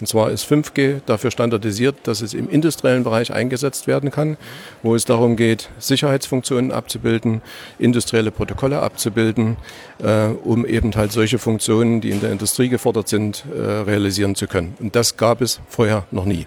Und zwar ist 5G dafür standardisiert, dass es im industriellen Bereich eingesetzt werden kann, wo es darum geht, Sicherheitsfunktionen abzubilden, industrielle Protokolle abzubilden, äh, um eben halt solche Funktionen, die in der Industrie gefordert sind, äh, realisieren zu können. Und das gab es vorher noch nie.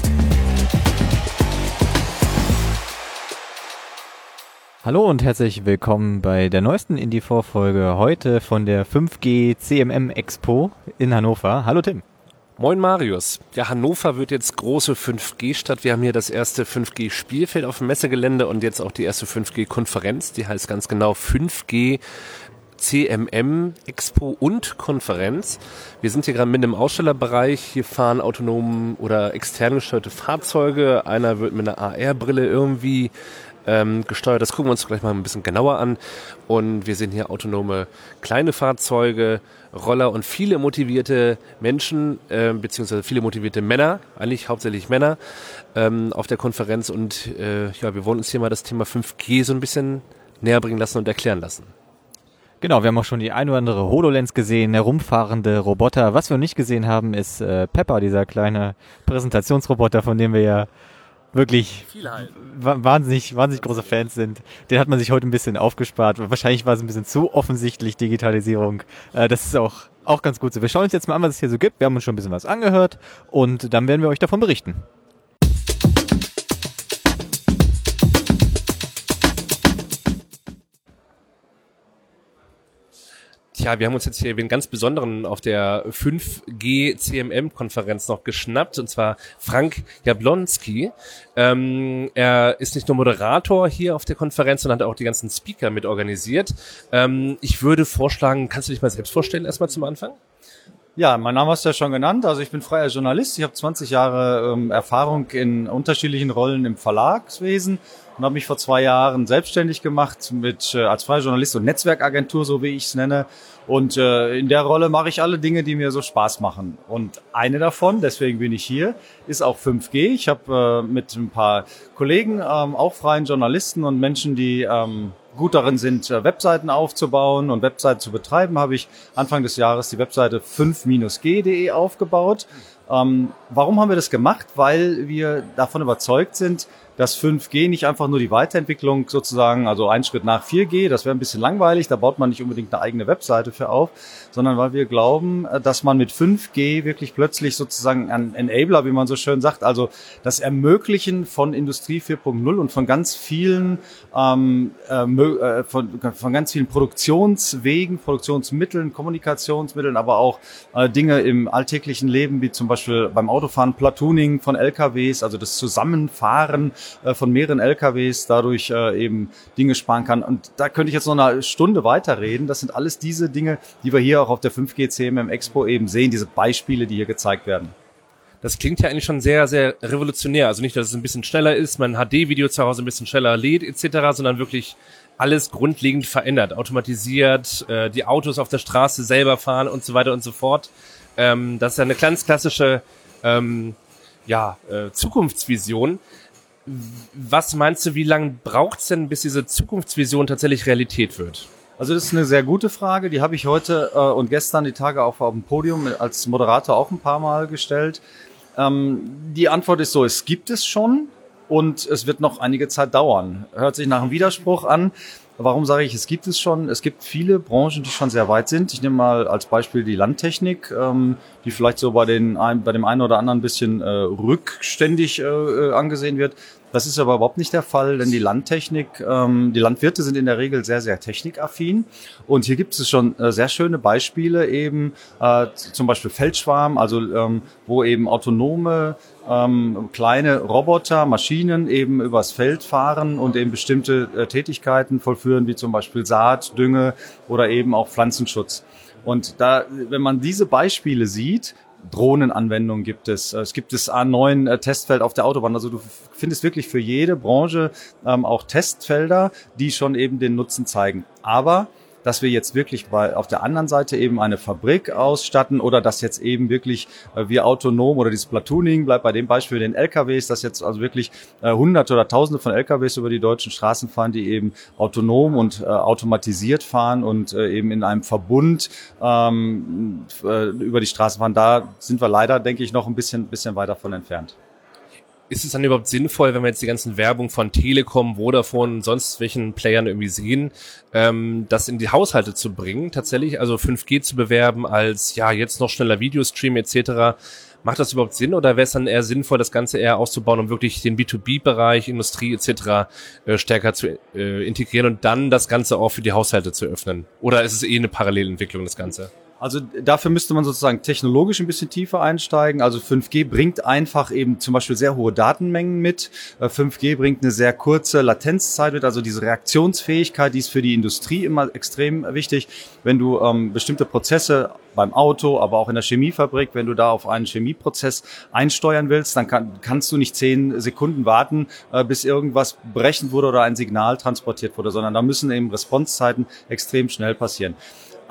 Hallo und herzlich willkommen bei der neuesten Indie-Vorfolge heute von der 5G CMM Expo in Hannover. Hallo Tim. Moin Marius. Ja, Hannover wird jetzt große 5G-Stadt. Wir haben hier das erste 5G-Spielfeld auf dem Messegelände und jetzt auch die erste 5G-Konferenz. Die heißt ganz genau 5G CMM Expo und Konferenz. Wir sind hier gerade mitten im Ausstellerbereich. Hier fahren autonom oder extern gesteuerte Fahrzeuge. Einer wird mit einer AR-Brille irgendwie ähm, gesteuert. Das gucken wir uns gleich mal ein bisschen genauer an. Und wir sehen hier autonome kleine Fahrzeuge, Roller und viele motivierte Menschen, äh, beziehungsweise viele motivierte Männer, eigentlich hauptsächlich Männer, ähm, auf der Konferenz. Und äh, ja, wir wollen uns hier mal das Thema 5G so ein bisschen näher bringen lassen und erklären lassen. Genau, wir haben auch schon die ein oder andere HoloLens gesehen, herumfahrende Roboter. Was wir nicht gesehen haben, ist äh, Pepper, dieser kleine Präsentationsroboter, von dem wir ja wirklich halt. wahnsinnig, wahnsinnig große Fans sind. Den hat man sich heute ein bisschen aufgespart. Wahrscheinlich war es ein bisschen zu offensichtlich, Digitalisierung. Äh, das ist auch, auch ganz gut so. Wir schauen uns jetzt mal an, was es hier so gibt. Wir haben uns schon ein bisschen was angehört und dann werden wir euch davon berichten. Tja, wir haben uns jetzt hier einen ganz besonderen auf der 5G CMM-Konferenz noch geschnappt, und zwar Frank Jablonski. Ähm, er ist nicht nur Moderator hier auf der Konferenz, sondern hat auch die ganzen Speaker mit organisiert. Ähm, ich würde vorschlagen, kannst du dich mal selbst vorstellen, erstmal zum Anfang? Ja, mein Name hast du ja schon genannt. Also ich bin freier Journalist. Ich habe 20 Jahre ähm, Erfahrung in unterschiedlichen Rollen im Verlagswesen und habe mich vor zwei Jahren selbstständig gemacht mit äh, als freier Journalist und Netzwerkagentur, so wie ich es nenne. Und äh, in der Rolle mache ich alle Dinge, die mir so Spaß machen. Und eine davon, deswegen bin ich hier, ist auch 5G. Ich habe äh, mit ein paar Kollegen, ähm, auch freien Journalisten und Menschen, die ähm, gut darin sind, äh, Webseiten aufzubauen und Webseiten zu betreiben, habe ich Anfang des Jahres die Webseite 5-g.de aufgebaut. Ähm, warum haben wir das gemacht? Weil wir davon überzeugt sind, dass 5G nicht einfach nur die Weiterentwicklung sozusagen, also ein Schritt nach 4G, das wäre ein bisschen langweilig, da baut man nicht unbedingt eine eigene Webseite für auf, sondern weil wir glauben, äh, dass man mit 5G wirklich plötzlich sozusagen ein Enabler, wie man so schön sagt, also das Ermöglichen von Industrie 4.0 und von ganz vielen ähm, äh, äh, von, von ganz vielen Produktionswegen, Produktionsmitteln, Kommunikationsmitteln, aber auch äh, Dinge im alltäglichen Leben, wie zum Beispiel beim Autofahren, Platooning von LKWs, also das Zusammenfahren äh, von mehreren LKWs dadurch äh, eben Dinge sparen kann. Und da könnte ich jetzt noch eine Stunde weiterreden. Das sind alles diese Dinge, die wir hier auch auf der 5G CMM Expo eben sehen, diese Beispiele, die hier gezeigt werden. Das klingt ja eigentlich schon sehr, sehr revolutionär. Also nicht, dass es ein bisschen schneller ist, mein HD-Video zu Hause ein bisschen schneller lädt etc., sondern wirklich alles grundlegend verändert, automatisiert, äh, die Autos auf der Straße selber fahren und so weiter und so fort. Ähm, das ist ja eine ganz klassische ähm, ja, Zukunftsvision. Was meinst du, wie lange braucht es denn, bis diese Zukunftsvision tatsächlich Realität wird? Also das ist eine sehr gute Frage. Die habe ich heute äh, und gestern die Tage auch auf dem Podium als Moderator auch ein paar Mal gestellt. Ähm, die Antwort ist so, es gibt es schon und es wird noch einige Zeit dauern. Hört sich nach einem Widerspruch an. Warum sage ich, es gibt es schon? Es gibt viele Branchen, die schon sehr weit sind. Ich nehme mal als Beispiel die Landtechnik, ähm, die vielleicht so bei, den, bei dem einen oder anderen ein bisschen äh, rückständig äh, äh angesehen wird. Das ist aber überhaupt nicht der Fall, denn die Landtechnik, ähm, die Landwirte sind in der Regel sehr, sehr technikaffin. Und hier gibt es schon äh, sehr schöne Beispiele eben, äh, zum Beispiel Feldschwarm, also ähm, wo eben autonome ähm, kleine Roboter, Maschinen eben übers Feld fahren und eben bestimmte äh, Tätigkeiten vollführen, wie zum Beispiel Saat, Dünge oder eben auch Pflanzenschutz. Und da, wenn man diese Beispiele sieht, Drohnenanwendungen gibt es. Es gibt das A9 Testfeld auf der Autobahn. Also du findest wirklich für jede Branche ähm, auch Testfelder, die schon eben den Nutzen zeigen. Aber dass wir jetzt wirklich bei, auf der anderen Seite eben eine Fabrik ausstatten oder dass jetzt eben wirklich äh, wir autonom oder dieses Platooning bleibt bei dem Beispiel den LKWs, dass jetzt also wirklich äh, hunderte oder tausende von LKWs über die deutschen Straßen fahren, die eben autonom und äh, automatisiert fahren und äh, eben in einem Verbund ähm, äh, über die Straßen fahren. Da sind wir leider, denke ich, noch ein bisschen, bisschen weiter von entfernt ist es dann überhaupt sinnvoll, wenn wir jetzt die ganzen Werbung von Telekom, Vodafone und sonst welchen Playern irgendwie sehen, ähm, das in die Haushalte zu bringen, tatsächlich, also 5G zu bewerben als, ja, jetzt noch schneller Videostream etc., Macht das überhaupt Sinn oder wäre es dann eher sinnvoll, das Ganze eher auszubauen, um wirklich den B2B-Bereich, Industrie etc. Äh, stärker zu äh, integrieren und dann das Ganze auch für die Haushalte zu öffnen? Oder ist es eh eine Parallelentwicklung, das Ganze? Also dafür müsste man sozusagen technologisch ein bisschen tiefer einsteigen. Also 5G bringt einfach eben zum Beispiel sehr hohe Datenmengen mit. 5G äh, bringt eine sehr kurze Latenzzeit mit, also diese Reaktionsfähigkeit, die ist für die Industrie immer extrem wichtig. Wenn du ähm, bestimmte Prozesse beim Auto, aber auch in der Chemiefabrik, wenn du da auf einen Chemieprozess einsteuern willst, dann kann, kannst du nicht zehn Sekunden warten, äh, bis irgendwas brechen wurde oder ein Signal transportiert wurde, sondern da müssen eben Responsezeiten extrem schnell passieren.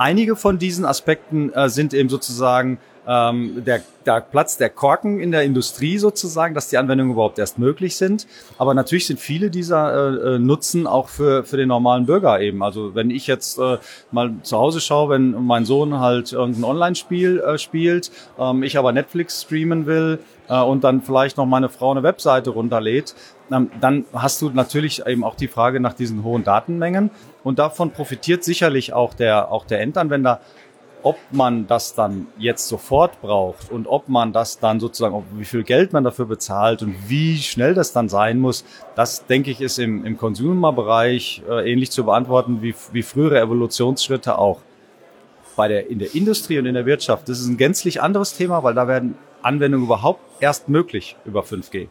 Einige von diesen Aspekten äh, sind eben sozusagen ähm, der, der Platz der Korken in der Industrie sozusagen, dass die Anwendungen überhaupt erst möglich sind. Aber natürlich sind viele dieser äh, äh, Nutzen auch für, für den normalen Bürger eben. Also wenn ich jetzt äh, mal zu Hause schaue, wenn mein Sohn halt irgendein Online-Spiel äh, spielt, ähm, ich aber Netflix streamen will äh, und dann vielleicht noch meine Frau eine Webseite runterlädt, ähm, dann hast du natürlich eben auch die Frage nach diesen hohen Datenmengen. Und davon profitiert sicherlich auch der, auch der Endanwender. Ob man das dann jetzt sofort braucht und ob man das dann sozusagen, wie viel Geld man dafür bezahlt und wie schnell das dann sein muss, das denke ich ist im, im Consumer-Bereich äh, ähnlich zu beantworten wie, wie frühere Evolutionsschritte auch. Bei der, in der Industrie und in der Wirtschaft, das ist ein gänzlich anderes Thema, weil da werden Anwendungen überhaupt erst möglich über 5G.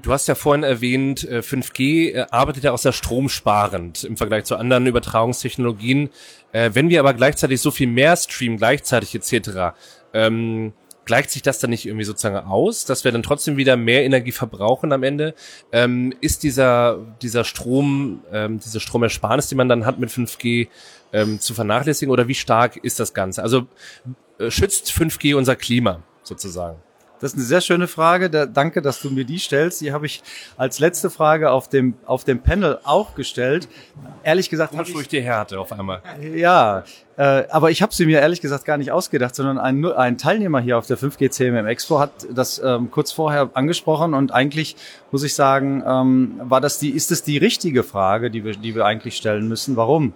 Du hast ja vorhin erwähnt, 5G äh, äh, arbeitet ja auch sehr stromsparend im Vergleich zu anderen Übertragungstechnologien. Äh, wenn wir aber gleichzeitig so viel mehr streamen, gleichzeitig etc., ähm, gleicht sich das dann nicht irgendwie sozusagen aus, dass wir dann trotzdem wieder mehr Energie verbrauchen am Ende? Ähm, ist dieser, dieser Strom, ähm, diese Stromersparnis, die man dann hat mit 5G, ähm, zu vernachlässigen oder wie stark ist das Ganze? Also äh, schützt 5G unser Klima sozusagen? Das ist eine sehr schöne Frage. Da, danke, dass du mir die stellst. Die habe ich als letzte Frage auf dem, auf dem Panel auch gestellt. Ehrlich gesagt. Kommst durch die Härte auf einmal. Ja, äh, aber ich habe sie mir ehrlich gesagt gar nicht ausgedacht, sondern ein, ein Teilnehmer hier auf der 5G CMM Expo hat das ähm, kurz vorher angesprochen und eigentlich muss ich sagen, ähm, war das die, ist es die richtige Frage, die wir, die wir eigentlich stellen müssen. Warum?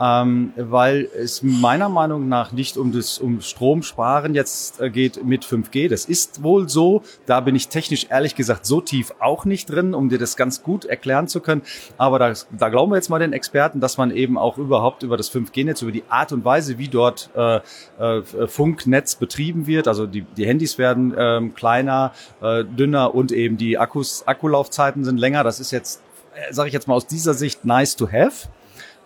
Ähm, weil es meiner Meinung nach nicht um das um Stromsparen jetzt äh, geht mit 5G. Das ist wohl so. Da bin ich technisch ehrlich gesagt so tief auch nicht drin, um dir das ganz gut erklären zu können. Aber da, da glauben wir jetzt mal den Experten, dass man eben auch überhaupt über das 5G-Netz, über die Art und Weise, wie dort äh, äh, Funknetz betrieben wird, also die, die Handys werden ähm, kleiner, äh, dünner und eben die Akkus, Akkulaufzeiten sind länger. Das ist jetzt, äh, sage ich jetzt mal aus dieser Sicht, nice to have.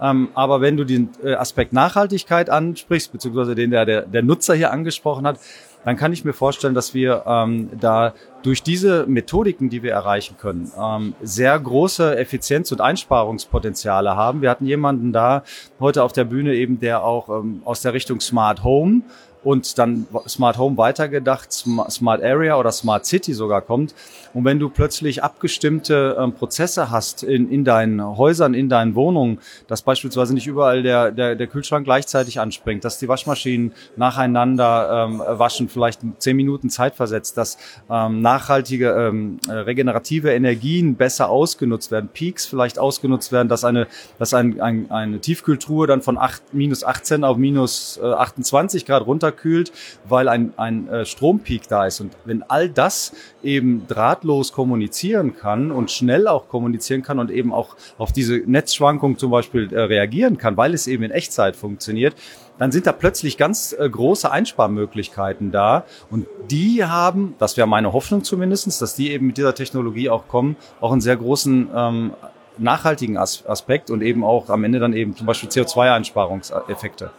Ähm, aber wenn du den äh, Aspekt Nachhaltigkeit ansprichst, beziehungsweise den der, der, der Nutzer hier angesprochen hat, dann kann ich mir vorstellen, dass wir ähm, da durch diese Methodiken, die wir erreichen können, ähm, sehr große Effizienz- und Einsparungspotenziale haben. Wir hatten jemanden da heute auf der Bühne eben, der auch ähm, aus der Richtung Smart Home und dann Smart Home weitergedacht, Smart Area oder Smart City sogar kommt. Und wenn du plötzlich abgestimmte ähm, Prozesse hast in, in deinen Häusern, in deinen Wohnungen, dass beispielsweise nicht überall der, der, der Kühlschrank gleichzeitig anspringt, dass die Waschmaschinen nacheinander ähm, waschen, vielleicht zehn Minuten Zeit versetzt, dass ähm, nachhaltige, ähm, regenerative Energien besser ausgenutzt werden, Peaks vielleicht ausgenutzt werden, dass eine, dass ein, ein, eine Tiefkühltruhe dann von acht, minus 18 auf minus äh, 28 Grad runter runterkühlt, weil ein, ein äh, Strompeak da ist. Und wenn all das eben drahtlos kommunizieren kann und schnell auch kommunizieren kann und eben auch auf diese Netzschwankung zum Beispiel äh, reagieren kann, weil es eben in Echtzeit funktioniert, dann sind da plötzlich ganz äh, große Einsparmöglichkeiten da. Und die haben, das wäre meine Hoffnung zumindestens, dass die eben mit dieser Technologie auch kommen, auch einen sehr großen ähm, nachhaltigen As Aspekt und eben auch am Ende dann eben zum Beispiel CO2-Einsparungseffekte.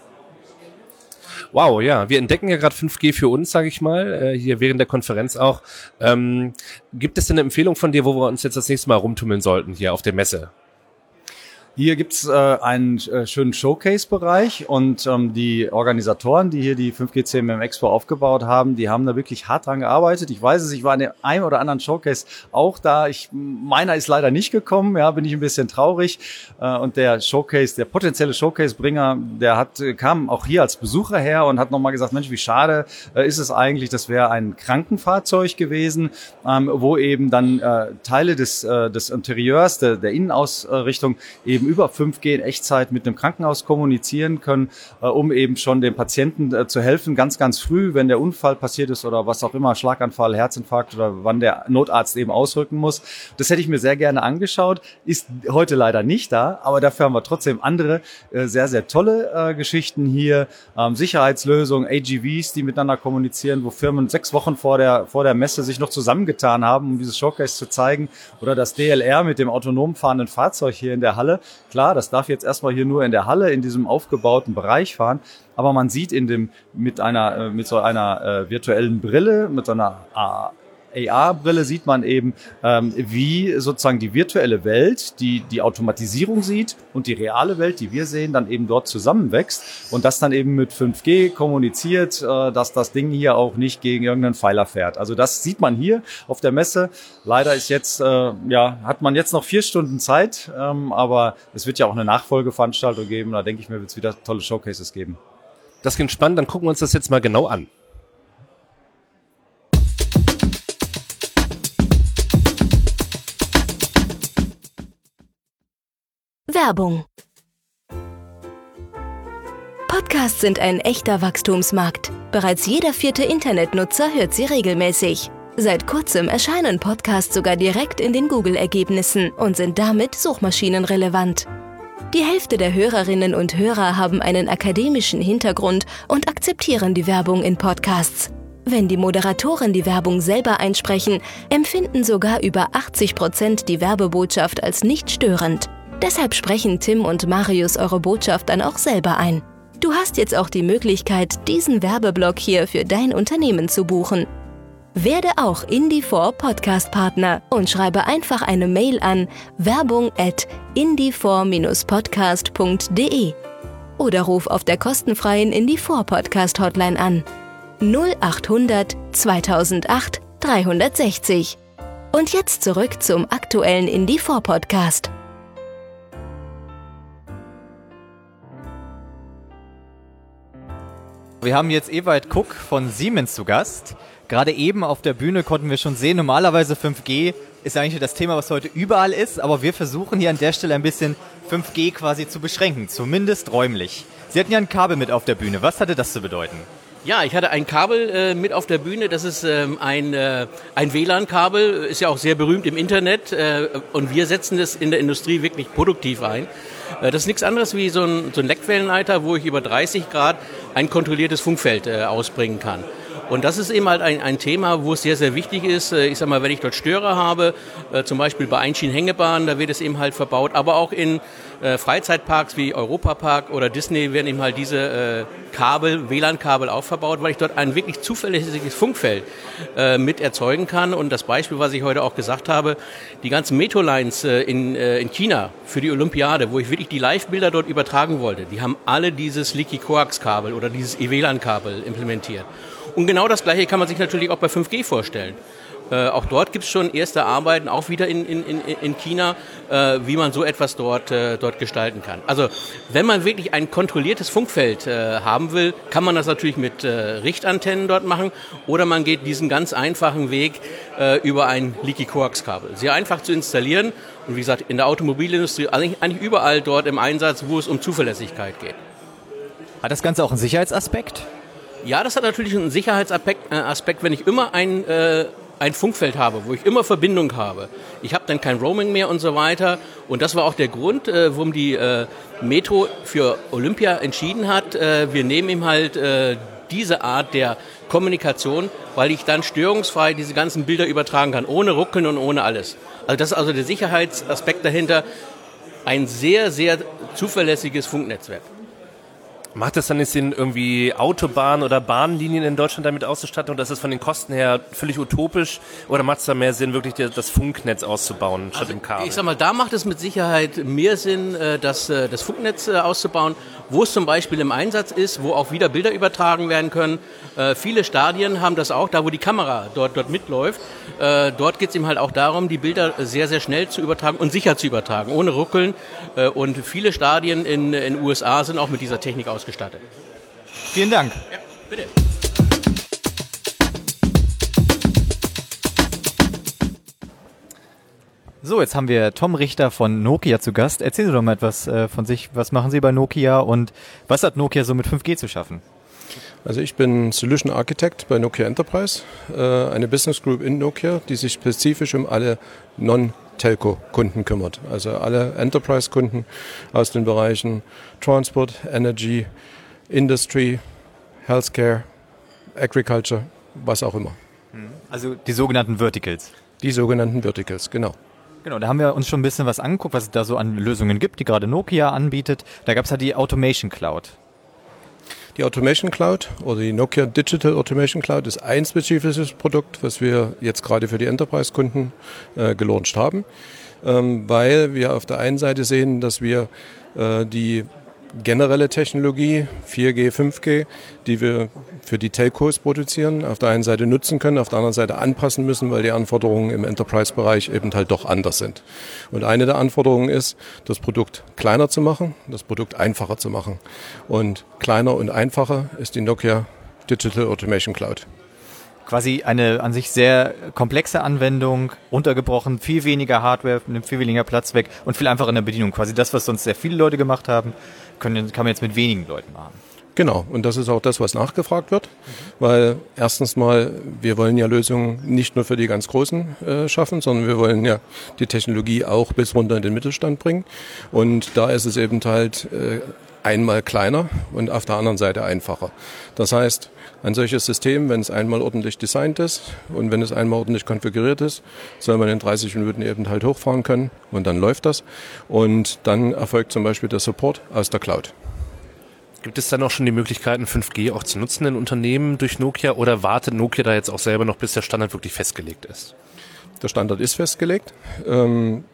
Wow, ja, wir entdecken ja gerade 5G für uns, sage ich mal, äh, hier während der Konferenz auch. Ähm, gibt es denn eine Empfehlung von dir, wo wir uns jetzt das nächste Mal rumtummeln sollten hier auf der Messe? Hier gibt's äh, einen äh, schönen Showcase-Bereich und ähm, die Organisatoren, die hier die 5G CMM Expo aufgebaut haben, die haben da wirklich hart dran gearbeitet. Ich weiß es, ich war in dem einen oder anderen Showcase auch da. Ich, meiner ist leider nicht gekommen, ja, bin ich ein bisschen traurig. Äh, und der Showcase, der potenzielle Showcase-Bringer, der hat, äh, kam auch hier als Besucher her und hat nochmal gesagt, Mensch, wie schade äh, ist es eigentlich, das wäre ein Krankenfahrzeug gewesen, ähm, wo eben dann äh, Teile des, äh, des Interieurs, der, der Innenausrichtung eben eben über 5G in Echtzeit mit einem Krankenhaus kommunizieren können, äh, um eben schon dem Patienten äh, zu helfen, ganz, ganz früh, wenn der Unfall passiert ist oder was auch immer, Schlaganfall, Herzinfarkt oder wann der Notarzt eben ausrücken muss. Das hätte ich mir sehr gerne angeschaut, ist heute leider nicht da, aber dafür haben wir trotzdem andere äh, sehr, sehr tolle äh, Geschichten hier, ähm, Sicherheitslösungen, AGVs, die miteinander kommunizieren, wo Firmen sechs Wochen vor der, vor der Messe sich noch zusammengetan haben, um dieses Showcase zu zeigen, oder das DLR mit dem autonom fahrenden Fahrzeug hier in der Halle, Klar, das darf jetzt erstmal hier nur in der Halle, in diesem aufgebauten Bereich fahren, aber man sieht in dem, mit einer, äh, mit so einer äh, virtuellen Brille, mit so einer AR-Brille sieht man eben, ähm, wie sozusagen die virtuelle Welt, die die Automatisierung sieht und die reale Welt, die wir sehen, dann eben dort zusammenwächst und das dann eben mit 5G kommuniziert, äh, dass das Ding hier auch nicht gegen irgendeinen Pfeiler fährt. Also das sieht man hier auf der Messe. Leider ist jetzt, äh, ja, hat man jetzt noch vier Stunden Zeit, ähm, aber es wird ja auch eine Nachfolgeveranstaltung geben. Da denke ich mir, wird es wieder tolle Showcases geben. Das klingt spannend, dann gucken wir uns das jetzt mal genau an. Werbung. Podcasts sind ein echter Wachstumsmarkt. Bereits jeder vierte Internetnutzer hört sie regelmäßig. Seit kurzem erscheinen Podcasts sogar direkt in den Google-Ergebnissen und sind damit suchmaschinenrelevant. Die Hälfte der Hörerinnen und Hörer haben einen akademischen Hintergrund und akzeptieren die Werbung in Podcasts. Wenn die Moderatoren die Werbung selber einsprechen, empfinden sogar über 80 Prozent die Werbebotschaft als nicht störend. Deshalb sprechen Tim und Marius eure Botschaft dann auch selber ein. Du hast jetzt auch die Möglichkeit, diesen Werbeblock hier für dein Unternehmen zu buchen. Werde auch Indie4 Podcast Partner und schreibe einfach eine Mail an werbung at indie4-podcast.de oder ruf auf der kostenfreien Indie4 Podcast Hotline an 0800 2008 360. Und jetzt zurück zum aktuellen Indie4 Podcast. Wir haben jetzt Ewald Cook von Siemens zu Gast. Gerade eben auf der Bühne konnten wir schon sehen, normalerweise 5G ist eigentlich das Thema, was heute überall ist, aber wir versuchen hier an der Stelle ein bisschen 5G quasi zu beschränken, zumindest räumlich. Sie hatten ja ein Kabel mit auf der Bühne. Was hatte das zu bedeuten? Ja, ich hatte ein Kabel äh, mit auf der Bühne. Das ist ähm, ein, äh, ein WLAN-Kabel, ist ja auch sehr berühmt im Internet. Äh, und wir setzen das in der Industrie wirklich produktiv ein. Äh, das ist nichts anderes wie so ein, so ein Leckwellenleiter, wo ich über 30 Grad ein kontrolliertes Funkfeld äh, ausbringen kann. Und das ist eben halt ein, ein Thema, wo es sehr, sehr wichtig ist. Äh, ich sag mal, wenn ich dort Störer habe, äh, zum Beispiel bei Einschienenhängebahnen, da wird es eben halt verbaut, aber auch in äh, Freizeitparks wie Europapark oder Disney werden eben halt diese Kabel, WLAN-Kabel auch verbaut, weil ich dort ein wirklich zuverlässiges Funkfeld mit erzeugen kann. Und das Beispiel, was ich heute auch gesagt habe, die ganzen Metro-Lines in, in China für die Olympiade, wo ich wirklich die Live-Bilder dort übertragen wollte, die haben alle dieses Leaky Coax-Kabel oder dieses E-WLAN-Kabel implementiert. Und genau das Gleiche kann man sich natürlich auch bei 5G vorstellen. Äh, auch dort gibt es schon erste Arbeiten, auch wieder in, in, in China, äh, wie man so etwas dort, äh, dort gestalten kann. Also wenn man wirklich ein kontrolliertes Funkfeld äh, haben will, kann man das natürlich mit äh, Richtantennen dort machen oder man geht diesen ganz einfachen Weg über ein Leaky Coax Kabel. Sehr einfach zu installieren und wie gesagt in der Automobilindustrie eigentlich, eigentlich überall dort im Einsatz, wo es um Zuverlässigkeit geht. Hat das Ganze auch einen Sicherheitsaspekt? Ja, das hat natürlich einen Sicherheitsaspekt, wenn ich immer ein, ein Funkfeld habe, wo ich immer Verbindung habe. Ich habe dann kein Roaming mehr und so weiter. Und das war auch der Grund, äh, warum die äh, Metro für Olympia entschieden hat. Äh, wir nehmen ihm halt äh, diese Art der Kommunikation, weil ich dann störungsfrei diese ganzen Bilder übertragen kann, ohne Ruckeln und ohne alles. Also das ist also der Sicherheitsaspekt dahinter. Ein sehr, sehr zuverlässiges Funknetzwerk. Macht es dann nicht Sinn, irgendwie Autobahnen oder Bahnlinien in Deutschland damit auszustatten und das ist von den Kosten her völlig utopisch? Oder macht es da mehr Sinn, wirklich das Funknetz auszubauen statt Also, im Kabel? Ich sag mal, da macht es mit Sicherheit mehr Sinn, äh, das, äh, das Funknetz äh, auszubauen, wo es zum Beispiel im Einsatz ist, wo auch wieder Bilder übertragen werden können. Viele Stadien haben das auch, da wo die Kamera dort, dort mitläuft. Dort geht es eben halt auch darum, die Bilder sehr, sehr schnell zu übertragen und sicher zu übertragen, ohne Ruckeln. Und viele Stadien in den USA sind auch mit dieser Technik ausgestattet. Vielen Dank. Bitte. So, jetzt haben wir Tom Richter von Nokia zu Gast. Erzählen Sie doch mal etwas äh, von sich. Was machen Sie bei Nokia und was hat Nokia so mit 5G zu schaffen? Also ich bin Solution Architect bei Nokia Enterprise, äh, eine Business Group in Nokia, die sich spezifisch um alle Non-Telco-Kunden kümmert. Also alle Enterprise-Kunden aus den Bereichen Transport, Energy, Industry, Healthcare, Agriculture, was auch immer. Also die sogenannten Verticals. Die sogenannten Verticals, genau. Genau, da haben wir uns schon ein bisschen was angeguckt, was es da so an Lösungen gibt, die gerade Nokia anbietet. Da gab es ja die Automation Cloud. Die Automation Cloud oder die Nokia Digital Automation Cloud ist ein spezifisches Produkt, was wir jetzt gerade für die Enterprise-Kunden äh, gelauncht haben, ähm, weil wir auf der einen Seite sehen, dass wir äh, die generelle Technologie 4G, 5G, die wir für die Telcos produzieren, auf der einen Seite nutzen können, auf der anderen Seite anpassen müssen, weil die Anforderungen im Enterprise-Bereich eben halt doch anders sind. Und eine der Anforderungen ist, das Produkt kleiner zu machen, das Produkt einfacher zu machen. Und kleiner und einfacher ist die Nokia Digital Automation Cloud. Quasi eine an sich sehr komplexe Anwendung, untergebrochen, viel weniger Hardware, nimmt viel weniger Platz weg und viel einfacher in der Bedienung. Quasi das, was sonst sehr viele Leute gemacht haben, können, kann man jetzt mit wenigen Leuten machen. Genau, und das ist auch das, was nachgefragt wird, weil erstens mal, wir wollen ja Lösungen nicht nur für die ganz Großen äh, schaffen, sondern wir wollen ja die Technologie auch bis runter in den Mittelstand bringen. Und da ist es eben halt äh, einmal kleiner und auf der anderen Seite einfacher. Das heißt, ein solches System, wenn es einmal ordentlich designt ist und wenn es einmal ordentlich konfiguriert ist, soll man in 30 Minuten eben halt hochfahren können und dann läuft das. Und dann erfolgt zum Beispiel der Support aus der Cloud. Gibt es dann auch schon die Möglichkeiten, 5G auch zu nutzen in Unternehmen durch Nokia oder wartet Nokia da jetzt auch selber noch, bis der Standard wirklich festgelegt ist? Der Standard ist festgelegt. Ähm,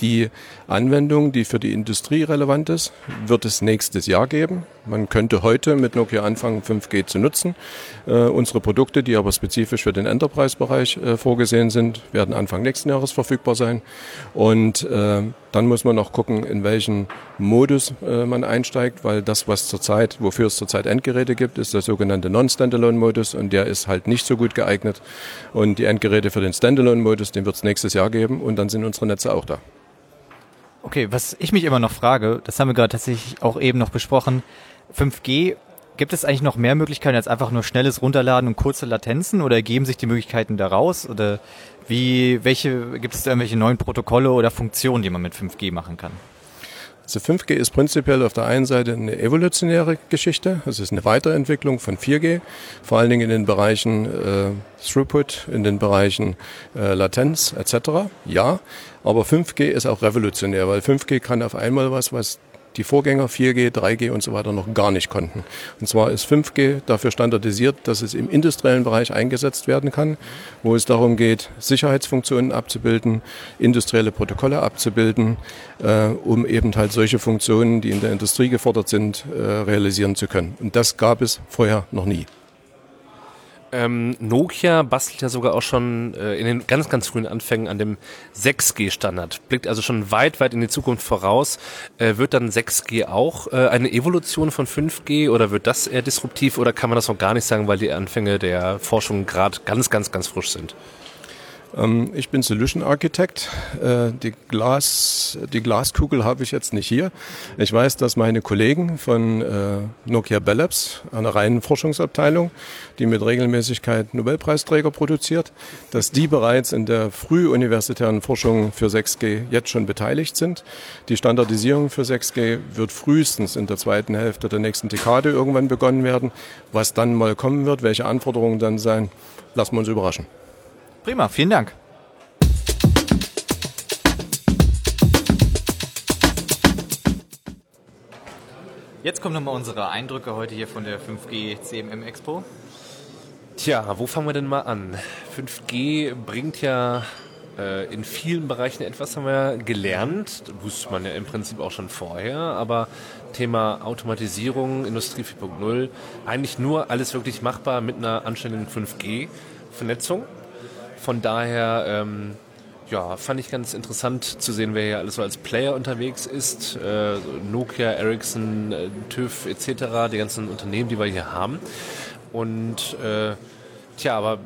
die Anwendung, die für die Industrie relevant ist, wird es nächstes Jahr geben. Man könnte heute mit Nokia anfangen, 5G zu nutzen. Äh, unsere Produkte, die aber spezifisch für den Enterprise-Bereich äh, vorgesehen sind, werden Anfang nächsten Jahres verfügbar sein. Und äh, dann muss man noch gucken, in welchen Modus äh, man einsteigt, weil das, was zurzeit, wofür es zurzeit Endgeräte gibt, ist der sogenannte Non-Standalone-Modus und der ist halt nicht so gut geeignet. Und die Endgeräte für den Standalone-Modus, den wird es nächstes Jahr geben und dann sind unsere Netze auch da. Okay, was ich mich immer noch frage, das haben wir gerade tatsächlich auch eben noch besprochen, 5G, gibt es eigentlich noch mehr Möglichkeiten als einfach nur schnelles Runterladen und kurze Latenzen oder ergeben sich die Möglichkeiten daraus oder wie, welche, gibt es da irgendwelche neuen Protokolle oder Funktionen, die man mit 5G machen kann? Also 5G ist prinzipiell auf der einen Seite eine evolutionäre Geschichte. Es ist eine Weiterentwicklung von 4G, vor allen Dingen in den Bereichen äh, Throughput, in den Bereichen äh, Latenz etc. Ja, aber 5G ist auch revolutionär, weil 5G kann auf einmal was, was die Vorgänger 4G, 3G und so weiter noch gar nicht konnten. Und zwar ist 5G dafür standardisiert, dass es im industriellen Bereich eingesetzt werden kann, wo es darum geht, Sicherheitsfunktionen abzubilden, industrielle Protokolle abzubilden, äh, um eben halt solche Funktionen, die in der Industrie gefordert sind, äh, realisieren zu können. Und das gab es vorher noch nie. Ähm, Nokia bastelt ja sogar auch schon äh, in den ganz, ganz frühen Anfängen an dem 6G-Standard. Blickt also schon weit, weit in die Zukunft voraus. Äh, wird dann 6G auch äh, eine Evolution von 5G oder wird das eher disruptiv oder kann man das noch gar nicht sagen, weil die Anfänge der Forschung gerade ganz, ganz, ganz frisch sind? Ähm, ich bin Solution Architect. Äh, die, Glas, die Glaskugel habe ich jetzt nicht hier. Ich weiß, dass meine Kollegen von äh, Nokia Bell Labs, einer reinen Forschungsabteilung, die mit Regelmäßigkeit Nobelpreisträger produziert, dass die bereits in der frühuniversitären Forschung für 6G jetzt schon beteiligt sind. Die Standardisierung für 6G wird frühestens in der zweiten Hälfte der nächsten Dekade irgendwann begonnen werden. Was dann mal kommen wird, welche Anforderungen dann sein, lassen wir uns überraschen. Prima, vielen Dank. Jetzt kommen nochmal unsere Eindrücke heute hier von der 5G CMM Expo. Tja, wo fangen wir denn mal an? 5G bringt ja äh, in vielen Bereichen etwas, haben wir gelernt. Wusste man ja im Prinzip auch schon vorher, aber Thema Automatisierung, Industrie 4.0, eigentlich nur alles wirklich machbar mit einer anständigen 5G-Vernetzung. Von daher ähm, ja, fand ich ganz interessant zu sehen, wer hier alles so als Player unterwegs ist. Äh, Nokia, Ericsson, äh, TÜV etc., die ganzen Unternehmen, die wir hier haben. Und äh, tja, aber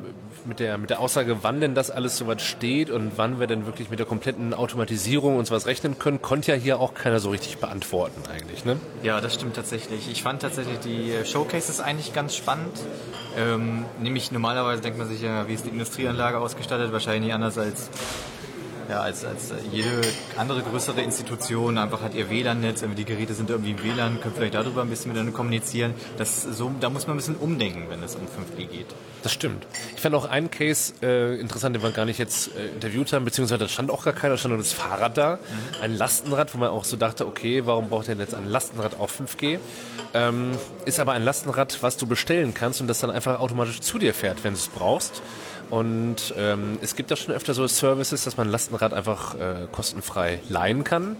mit der, mit der Aussage, wann denn das alles soweit steht und wann wir denn wirklich mit der kompletten Automatisierung uns was rechnen können, konnte ja hier auch keiner so richtig beantworten eigentlich. Ne? Ja, das stimmt tatsächlich. Ich fand tatsächlich die Showcases eigentlich ganz spannend. Ähm, nämlich normalerweise denkt man sich ja, wie ist die Industrieanlage ausgestattet? Wahrscheinlich nicht anders als ja, als, als jede andere größere Institution einfach hat ihr WLAN-Netz, die Geräte sind irgendwie im WLAN, können vielleicht darüber ein bisschen miteinander kommunizieren. Das, so, da muss man ein bisschen umdenken, wenn es um 5G geht. Das stimmt. Ich fand auch einen Case äh, interessant, den wir gar nicht jetzt äh, interviewt haben, beziehungsweise da stand auch gar keiner, stand nur das Fahrrad da. Mhm. Ein Lastenrad, wo man auch so dachte, okay, warum braucht denn jetzt ein Lastenrad auf 5G? Ähm, ist aber ein Lastenrad, was du bestellen kannst und das dann einfach automatisch zu dir fährt, wenn du es brauchst. Und ähm, es gibt da schon öfter so Services, dass man ein Lastenrad einfach äh, kostenfrei leihen kann.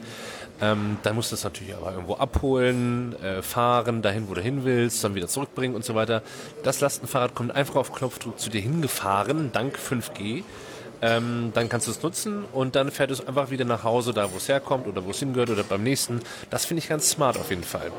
Ähm, dann musst du es natürlich aber irgendwo abholen, äh, fahren, dahin, wo du hin willst, dann wieder zurückbringen und so weiter. Das Lastenfahrrad kommt einfach auf Knopfdruck zu dir hingefahren, dank 5G. Ähm, dann kannst du es nutzen und dann fährt es einfach wieder nach Hause, da wo es herkommt oder wo es hingehört oder beim nächsten. Das finde ich ganz smart auf jeden Fall.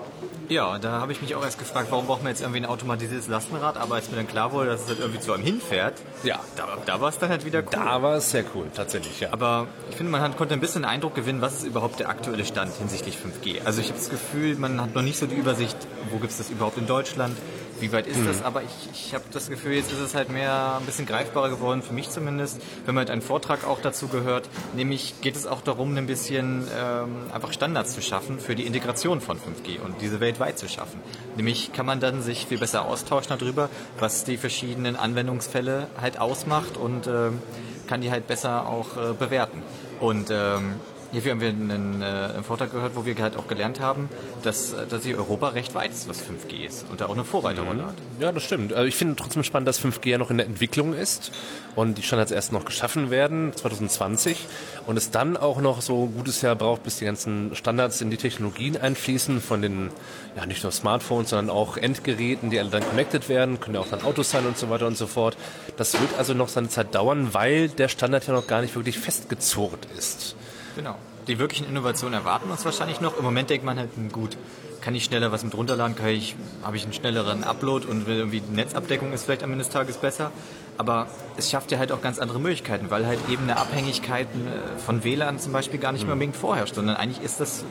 Ja, da habe ich mich auch erst gefragt, warum braucht man jetzt irgendwie ein automatisiertes Lastenrad, aber als mir dann klar wurde, dass es halt irgendwie zu einem hinfährt, ja, da, da war es dann halt wieder cool. Da war es sehr cool, tatsächlich, ja. Aber ich finde, man hat, konnte ein bisschen den Eindruck gewinnen, was ist überhaupt der aktuelle Stand hinsichtlich 5G. Also ich habe das Gefühl, man hat noch nicht so die Übersicht, wo gibt es das überhaupt in Deutschland, wie weit ist mhm. das? Aber ich, ich habe das Gefühl, jetzt ist es halt mehr ein bisschen greifbarer geworden, für mich zumindest, wenn man halt einen Vortrag auch dazu gehört. Nämlich geht es auch darum, ein bisschen ähm, einfach Standards zu schaffen für die Integration von 5G und diese weltweit zu schaffen. Nämlich kann man dann sich viel besser austauschen darüber, was die verschiedenen Anwendungsfälle halt ausmacht und ähm, kann die halt besser auch äh, bewerten. Und ähm, Hierfür haben wir einen, äh, einen Vortrag gehört, wo wir halt auch gelernt haben, dass, dass hier Europa recht weit ist, was 5G ist und da auch eine Vorreiterrolle mhm. hat. Ja, das stimmt. Also ich finde trotzdem spannend, dass 5G ja noch in der Entwicklung ist und die Standards erst noch geschaffen werden, 2020, und es dann auch noch so ein gutes Jahr braucht, bis die ganzen Standards in die Technologien einfließen, von den, ja nicht nur Smartphones, sondern auch Endgeräten, die alle dann connected werden, können ja auch dann Autos sein und so weiter und so fort. Das wird also noch seine Zeit dauern, weil der Standard ja noch gar nicht wirklich festgezurrt ist. Genau. Die wirklichen Innovationen erwarten uns wahrscheinlich noch. Im Moment denkt man halt, hm, gut, kann ich schneller was mit runterladen, kann ich, habe ich einen schnelleren Upload und irgendwie die Netzabdeckung ist vielleicht am Ende des Tages besser. Aber es schafft ja halt auch ganz andere Möglichkeiten, weil halt eben eine Abhängigkeit äh, von WLAN zum Beispiel gar nicht mehr unbedingt vorherrscht, sondern eigentlich ist das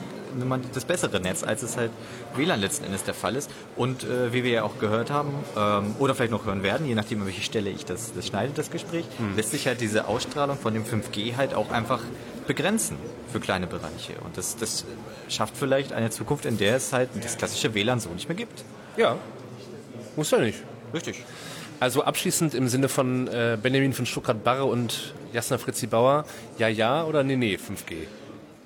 das bessere Netz, als es halt WLAN letzten Endes der Fall ist. Und äh, wie wir ja auch gehört haben, ähm, oder vielleicht noch hören werden, je nachdem, an welche Stelle ich das, das schneide, das Gespräch, mhm. lässt sich halt diese Ausstrahlung von dem 5G halt auch einfach begrenzen für kleine Bereiche. Und das, das schafft vielleicht eine Zukunft, in der es halt das klassische WLAN so nicht mehr gibt. Ja, muss ja nicht. Richtig. Also abschließend im Sinne von äh, Benjamin von Stuttgart-Barre und Jasna Fritzi Bauer, ja, ja oder nee, nee, 5G?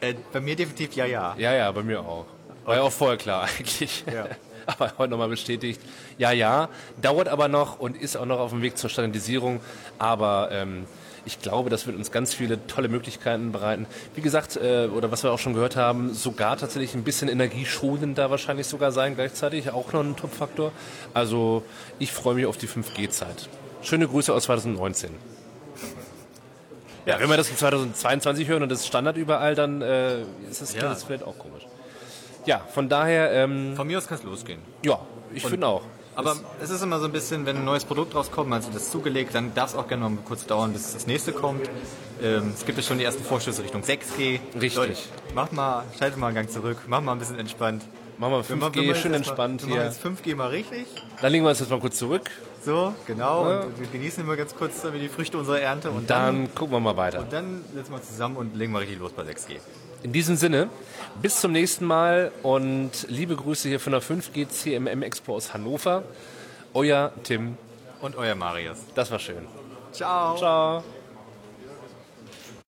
Äh, bei mir definitiv ja, ja. Ja, ja, bei mir auch. War ja auch vorher klar eigentlich. Ja. aber heute nochmal bestätigt, ja, ja, dauert aber noch und ist auch noch auf dem Weg zur Standardisierung, aber ähm, ich glaube, das wird uns ganz viele tolle Möglichkeiten bereiten. Wie gesagt, äh, oder was wir auch schon gehört haben, sogar tatsächlich ein bisschen energieschonender wahrscheinlich sogar sein gleichzeitig, auch noch ein Top-Faktor. Also ich freue mich auf die 5G-Zeit. Schöne Grüße aus 2019. Ja, wenn wir das in 2022 hören und das ist Standard überall, dann äh, ist das, ja. das vielleicht auch komisch. Ja, von daher... Ähm, von mir aus kann es losgehen. Ja, ich finde auch. Aber es ist immer so ein bisschen, wenn ein neues Produkt rauskommt, also das zugelegt, dann darf es auch gerne mal kurz dauern, bis das nächste kommt. Ähm, es gibt ja schon die ersten Vorstöße Richtung 6G. Richtig. Leute, macht mal, schaltet mal einen Gang zurück, macht mal ein bisschen entspannt. Machen wir 5G, wir, wir schön entspannt mal, hier. Wir machen jetzt 5G mal richtig. Dann legen wir uns jetzt mal kurz zurück. So, genau. Ja. Und wir genießen immer ganz kurz die Früchte unserer Ernte. Und, und dann, dann, gucken wir mal weiter. Und dann setzen wir zusammen und legen wir richtig los bei 6G. In diesem Sinne, bis zum nächsten Mal und liebe Grüße hier von der 5G CMM Expo aus Hannover. Euer Tim. Und euer Marius. Das war schön. Ciao. Ciao.